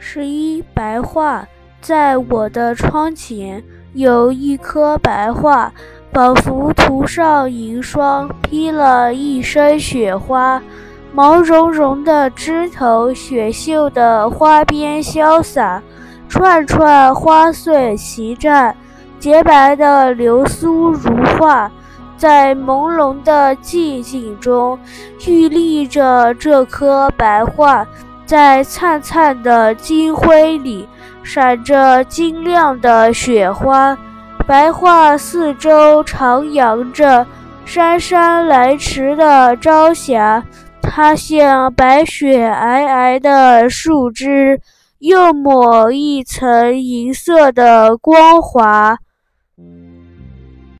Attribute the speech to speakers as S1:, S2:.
S1: 十一白桦，在我的窗前有一棵白桦，仿佛涂上银霜，披了一身雪花。毛茸茸的枝头，雪绣的花边潇洒，串串花穗齐绽，洁白的流苏如画，在朦胧的寂静中，屹立着这棵白桦。在灿灿的金辉里，闪着晶亮的雪花。白桦四周徜徉着姗姗来迟的朝霞，它像白雪皑皑的树枝，又抹一层银色的光华。